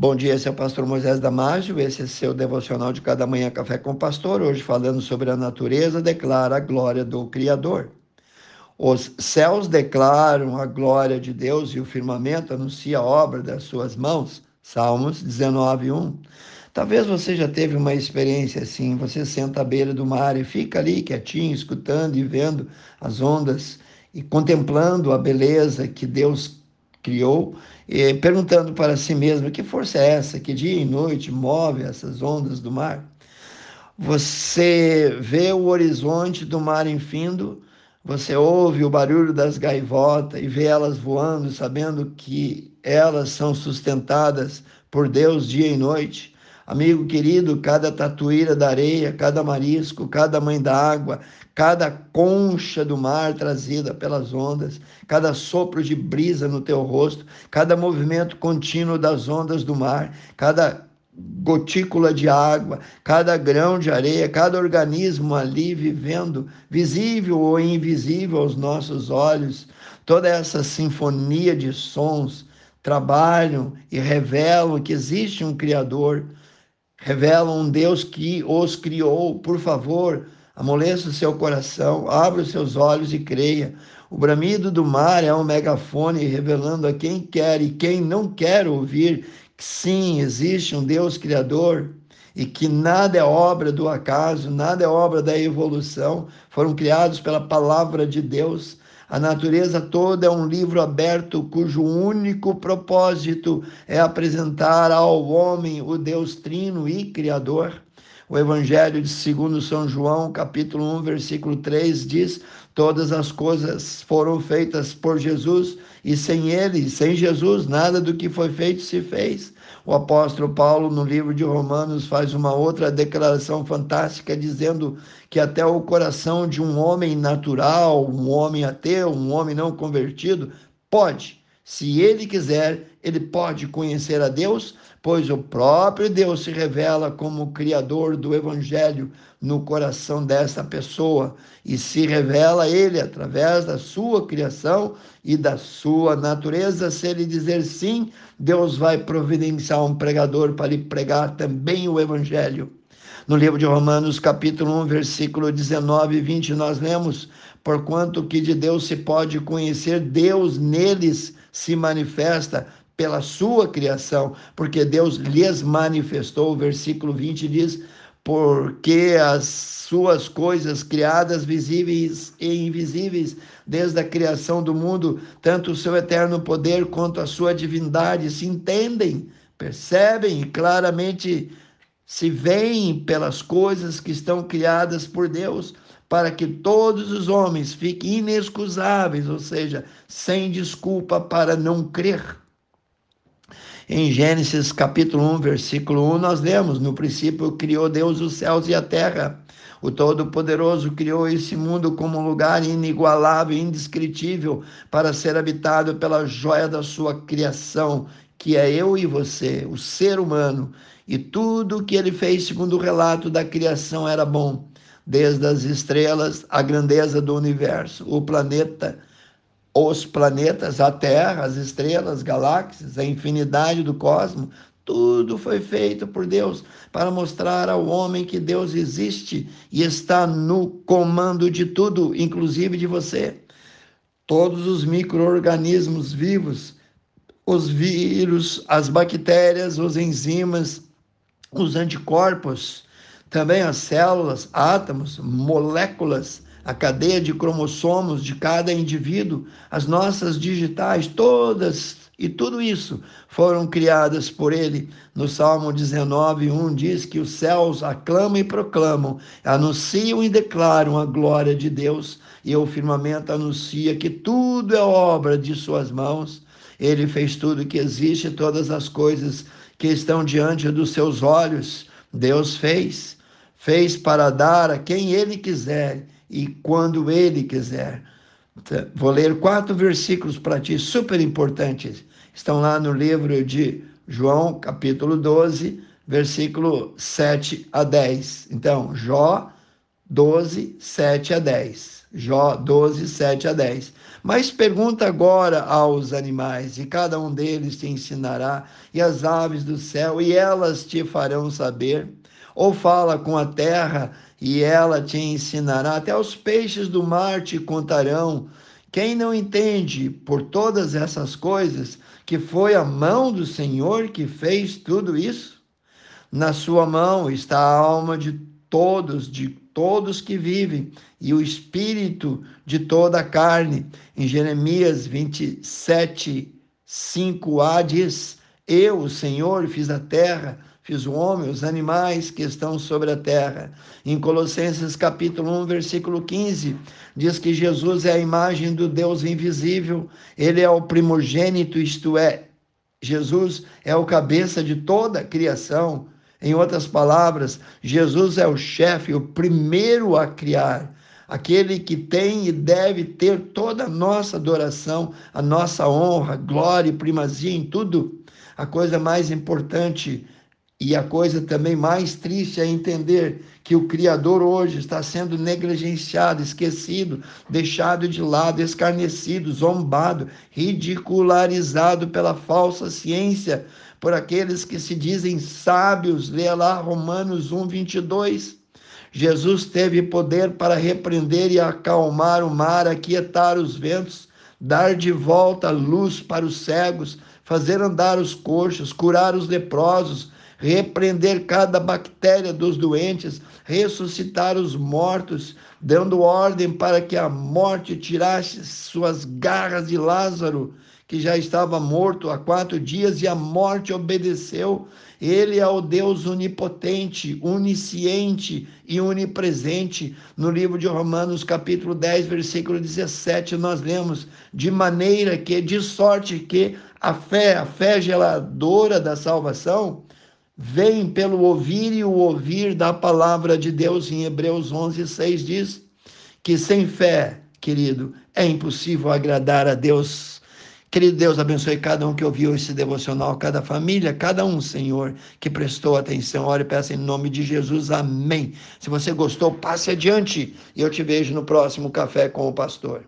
Bom dia, esse é o pastor Moisés Damásio, esse é seu devocional de cada manhã Café com o Pastor, hoje falando sobre a natureza, declara a glória do Criador. Os céus declaram a glória de Deus e o firmamento anuncia a obra das suas mãos. Salmos 19, 1. Talvez você já teve uma experiência assim, você senta à beira do mar e fica ali quietinho, escutando e vendo as ondas e contemplando a beleza que Deus criou, e perguntando para si mesmo: que força é essa que dia e noite move essas ondas do mar? Você vê o horizonte do mar infindo, você ouve o barulho das gaivotas e vê elas voando, sabendo que elas são sustentadas por Deus dia e noite. Amigo querido, cada tatuíra da areia, cada marisco, cada mãe da água, cada concha do mar trazida pelas ondas, cada sopro de brisa no teu rosto, cada movimento contínuo das ondas do mar, cada gotícula de água, cada grão de areia, cada organismo ali vivendo, visível ou invisível aos nossos olhos, toda essa sinfonia de sons trabalham e revelam que existe um Criador revelam um Deus que os criou. Por favor, amoleça o seu coração, abra os seus olhos e creia. O bramido do mar é um megafone revelando a quem quer e quem não quer ouvir que sim, existe um Deus criador e que nada é obra do acaso, nada é obra da evolução, foram criados pela palavra de Deus. A natureza toda é um livro aberto cujo único propósito é apresentar ao homem o Deus Trino e Criador. O Evangelho de segundo São João, capítulo 1, versículo 3 diz: Todas as coisas foram feitas por Jesus e sem ele, sem Jesus, nada do que foi feito se fez. O apóstolo Paulo, no livro de Romanos, faz uma outra declaração fantástica, dizendo que até o coração de um homem natural, um homem ateu, um homem não convertido, pode se ele quiser, ele pode conhecer a Deus, pois o próprio Deus se revela como Criador do Evangelho no coração dessa pessoa e se revela ele através da sua criação e da sua natureza. Se ele dizer sim, Deus vai providenciar um pregador para lhe pregar também o Evangelho. No livro de Romanos, capítulo 1, versículo 19 e 20, nós lemos: Porquanto que de Deus se pode conhecer, Deus neles se manifesta pela sua criação, porque Deus lhes manifestou. O versículo 20 diz: porque as suas coisas criadas, visíveis e invisíveis, desde a criação do mundo, tanto o seu eterno poder quanto a sua divindade se entendem, percebem e claramente se veem pelas coisas que estão criadas por Deus para que todos os homens fiquem inexcusáveis, ou seja, sem desculpa para não crer. Em Gênesis capítulo 1, versículo 1, nós lemos: No princípio criou Deus os céus e a terra. O Todo-Poderoso criou esse mundo como um lugar inigualável, indescritível, para ser habitado pela joia da sua criação, que é eu e você, o ser humano. E tudo o que ele fez, segundo o relato da criação, era bom desde as estrelas, a grandeza do universo, o planeta, os planetas, a Terra, as estrelas, galáxias, a infinidade do cosmos, tudo foi feito por Deus para mostrar ao homem que Deus existe e está no comando de tudo, inclusive de você. Todos os micro-organismos vivos, os vírus, as bactérias, os enzimas, os anticorpos, também as células, átomos, moléculas, a cadeia de cromossomos de cada indivíduo, as nossas digitais, todas e tudo isso foram criadas por ele. No Salmo 19, 1 diz que os céus aclamam e proclamam, anunciam e declaram a glória de Deus, e o firmamento anuncia que tudo é obra de suas mãos. Ele fez tudo que existe, todas as coisas que estão diante dos seus olhos. Deus fez fez para dar a quem ele quiser e quando ele quiser. Vou ler quatro versículos para ti, super importantes. Estão lá no livro de João, capítulo 12, versículo 7 a 10. Então, Jó 12, 7 a 10. Jó 12, 7 a 10. Mas pergunta agora aos animais, e cada um deles te ensinará, e as aves do céu, e elas te farão saber. Ou fala com a terra, e ela te ensinará, até os peixes do mar te contarão. Quem não entende por todas essas coisas que foi a mão do Senhor que fez tudo isso? Na sua mão está a alma de todos, de todos que vivem, e o espírito de toda a carne. Em Jeremias 27, 5a diz: Eu, o Senhor, fiz a terra, fiz o homem, os animais que estão sobre a terra. Em Colossenses capítulo 1, versículo 15, diz que Jesus é a imagem do Deus invisível, ele é o primogênito, isto é, Jesus é o cabeça de toda a criação. Em outras palavras, Jesus é o chefe, o primeiro a criar, aquele que tem e deve ter toda a nossa adoração, a nossa honra, glória e primazia em tudo. A coisa mais importante e a coisa também mais triste é entender que o Criador hoje está sendo negligenciado, esquecido, deixado de lado, escarnecido, zombado, ridicularizado pela falsa ciência, por aqueles que se dizem sábios. Leia lá Romanos 1, 22. Jesus teve poder para repreender e acalmar o mar, aquietar os ventos, dar de volta luz para os cegos, fazer andar os coxos, curar os leprosos, repreender cada bactéria dos doentes, ressuscitar os mortos, dando ordem para que a morte tirasse suas garras de Lázaro, que já estava morto há quatro dias, e a morte obedeceu. Ele é o Deus onipotente, onisciente e onipresente. No livro de Romanos, capítulo 10, versículo 17, nós lemos: de maneira que, de sorte que a fé, a fé geladora da salvação, vem pelo ouvir e o ouvir da palavra de Deus. Em Hebreus 11, 6 diz que sem fé, querido, é impossível agradar a Deus. Querido Deus, abençoe cada um que ouviu esse devocional, cada família, cada um, Senhor, que prestou atenção. Ore e peça em nome de Jesus. Amém. Se você gostou, passe adiante e eu te vejo no próximo Café com o Pastor.